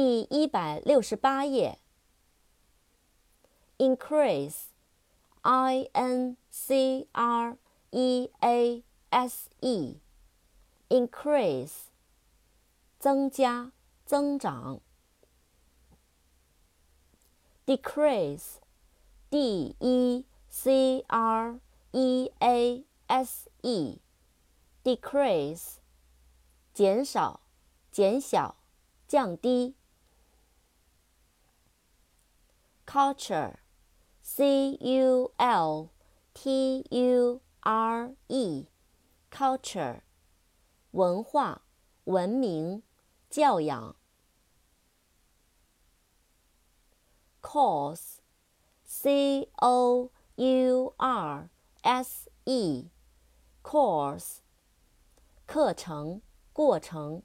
第一百六十八页。increase，i n c r e a s e，increase，增加、增长。decrease，d e c r e a s e，decrease，减少、减小、降低。Culture，c u l t u r e，culture，文化、文明、教养。course，c o u r s e，course，课程、过程、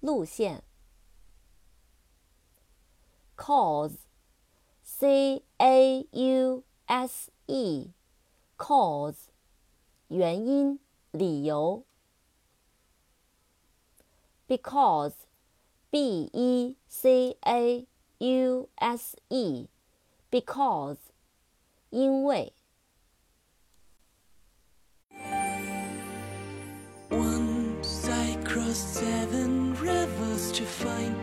路线。cause。c a u s e，cause，原因、理由。because，b e c a u s e，because，因为。Once I crossed seven rivers to find